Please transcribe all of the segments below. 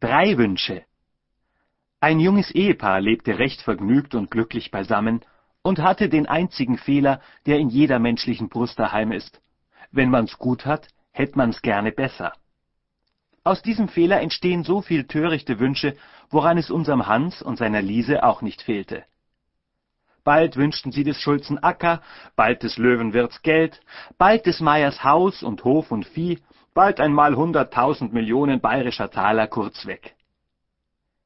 Drei Wünsche. Ein junges Ehepaar lebte recht vergnügt und glücklich beisammen und hatte den einzigen Fehler, der in jeder menschlichen Brust daheim ist. Wenn man's gut hat, hätt man's gerne besser. Aus diesem Fehler entstehen so viel törichte Wünsche, woran es unserem Hans und seiner Liese auch nicht fehlte. Bald wünschten sie des Schulzen Acker, bald des Löwenwirts Geld, bald des Meiers Haus und Hof und Vieh, bald einmal hunderttausend Millionen bayerischer Taler kurzweg.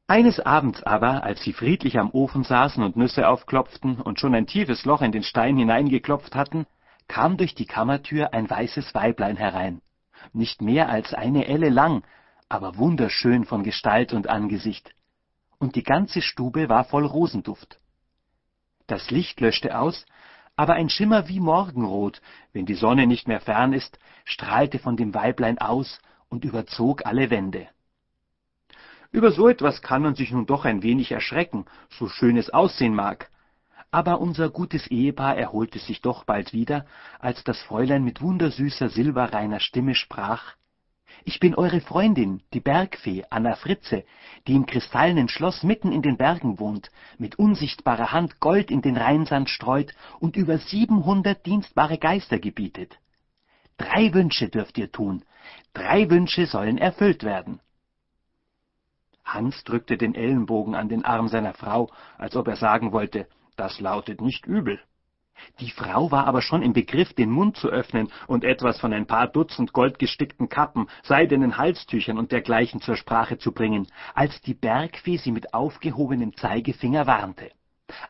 Eines Abends aber, als sie friedlich am Ofen saßen und Nüsse aufklopften und schon ein tiefes Loch in den Stein hineingeklopft hatten, kam durch die Kammertür ein weißes Weiblein herein, nicht mehr als eine Elle lang, aber wunderschön von Gestalt und Angesicht, und die ganze Stube war voll Rosenduft. Das Licht löschte aus, aber ein Schimmer wie Morgenrot, wenn die Sonne nicht mehr fern ist, strahlte von dem Weiblein aus und überzog alle Wände. Über so etwas kann man sich nun doch ein wenig erschrecken, so schön es aussehen mag. Aber unser gutes Ehepaar erholte sich doch bald wieder, als das Fräulein mit wundersüßer, silberreiner Stimme sprach ich bin eure Freundin, die Bergfee Anna Fritze, die im kristallenen Schloss mitten in den Bergen wohnt, mit unsichtbarer Hand Gold in den Rheinsand streut und über siebenhundert dienstbare Geister gebietet. Drei Wünsche dürft ihr tun, drei Wünsche sollen erfüllt werden. Hans drückte den Ellenbogen an den Arm seiner Frau, als ob er sagen wollte, das lautet nicht übel. Die Frau war aber schon im Begriff, den Mund zu öffnen und etwas von ein paar Dutzend goldgestickten Kappen, seidenen Halstüchern und dergleichen zur Sprache zu bringen, als die Bergfee sie mit aufgehobenem Zeigefinger warnte.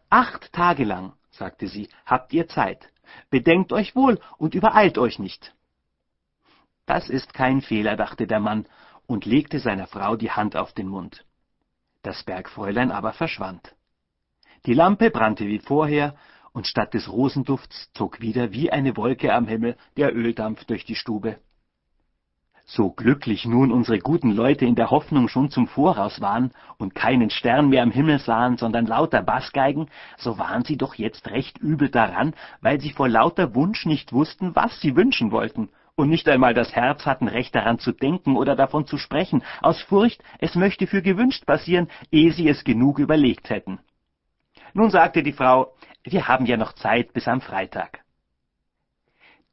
Acht Tage lang, sagte sie, habt ihr Zeit. Bedenkt euch wohl und übereilt euch nicht. Das ist kein Fehler, dachte der Mann und legte seiner Frau die Hand auf den Mund. Das Bergfräulein aber verschwand. Die Lampe brannte wie vorher, und statt des Rosendufts zog wieder wie eine Wolke am Himmel der Öldampf durch die Stube. So glücklich nun unsere guten Leute in der Hoffnung schon zum Voraus waren und keinen Stern mehr am Himmel sahen, sondern lauter Bassgeigen, so waren sie doch jetzt recht übel daran, weil sie vor lauter Wunsch nicht wussten, was sie wünschen wollten und nicht einmal das Herz hatten, recht daran zu denken oder davon zu sprechen, aus Furcht, es möchte für gewünscht passieren, ehe sie es genug überlegt hätten. Nun sagte die Frau, wir haben ja noch Zeit bis am Freitag.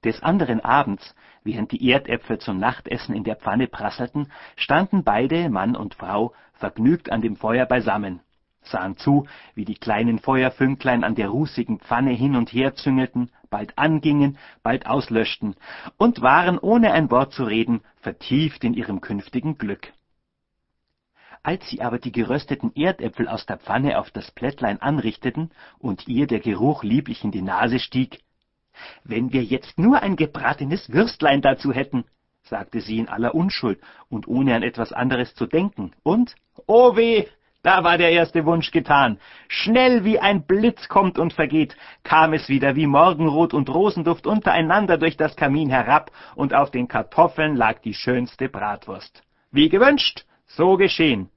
Des anderen Abends, während die Erdäpfel zum Nachtessen in der Pfanne prasselten, standen beide, Mann und Frau, vergnügt an dem Feuer beisammen, sahen zu, wie die kleinen Feuerfünklein an der rußigen Pfanne hin und her züngelten, bald angingen, bald auslöschten, und waren, ohne ein Wort zu reden, vertieft in ihrem künftigen Glück. Als sie aber die gerösteten Erdäpfel aus der Pfanne auf das Plättlein anrichteten und ihr der Geruch lieblich in die Nase stieg, »Wenn wir jetzt nur ein gebratenes Würstlein dazu hätten«, sagte sie in aller Unschuld und ohne an etwas anderes zu denken, und, oh weh, da war der erste Wunsch getan. Schnell wie ein Blitz kommt und vergeht, kam es wieder wie Morgenrot und Rosenduft untereinander durch das Kamin herab, und auf den Kartoffeln lag die schönste Bratwurst. Wie gewünscht, so geschehen.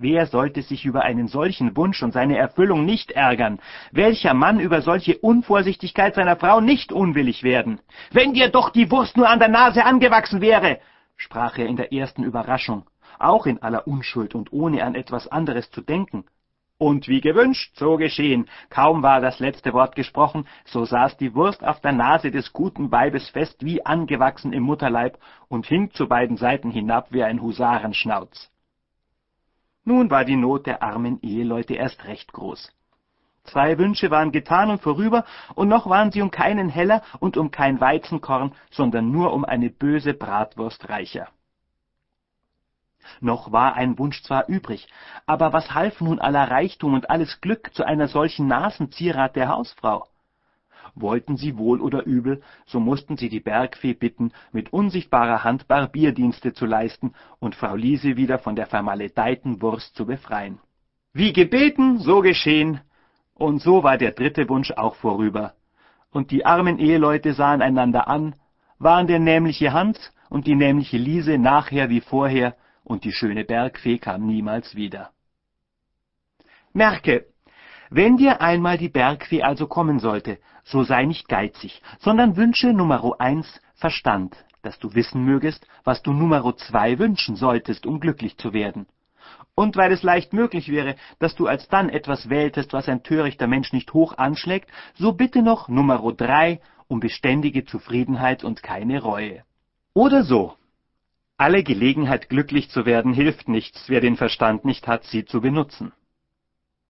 Wer sollte sich über einen solchen Wunsch und seine Erfüllung nicht ärgern? Welcher Mann über solche Unvorsichtigkeit seiner Frau nicht unwillig werden? Wenn dir doch die Wurst nur an der Nase angewachsen wäre, sprach er in der ersten Überraschung, auch in aller Unschuld und ohne an etwas anderes zu denken. Und wie gewünscht, so geschehen. Kaum war das letzte Wort gesprochen, so saß die Wurst auf der Nase des guten Weibes fest wie angewachsen im Mutterleib und hing zu beiden Seiten hinab wie ein Husarenschnauz. Nun war die Not der armen Eheleute erst recht groß. Zwei Wünsche waren getan und vorüber, und noch waren sie um keinen Heller und um kein Weizenkorn, sondern nur um eine böse Bratwurst reicher. Noch war ein Wunsch zwar übrig, aber was half nun aller Reichtum und alles Glück zu einer solchen Nasenzierat der Hausfrau? Wollten sie wohl oder übel, so mussten sie die Bergfee bitten, mit unsichtbarer Hand Barbierdienste zu leisten und Frau Liese wieder von der vermaledeiten Wurst zu befreien. Wie gebeten, so geschehen, und so war der dritte Wunsch auch vorüber. Und die armen Eheleute sahen einander an, waren der nämliche Hans und die nämliche Liese nachher wie vorher und die schöne Bergfee kam niemals wieder. Merke, wenn dir einmal die Bergfee also kommen sollte, so sei nicht geizig, sondern wünsche Numero eins Verstand, dass du wissen mögest, was du Numero zwei wünschen solltest, um glücklich zu werden. Und weil es leicht möglich wäre, dass du alsdann etwas wähltest, was ein törichter Mensch nicht hoch anschlägt, so bitte noch Numero drei um beständige Zufriedenheit und keine Reue. Oder so. Alle Gelegenheit glücklich zu werden hilft nichts, wer den Verstand nicht hat, sie zu benutzen.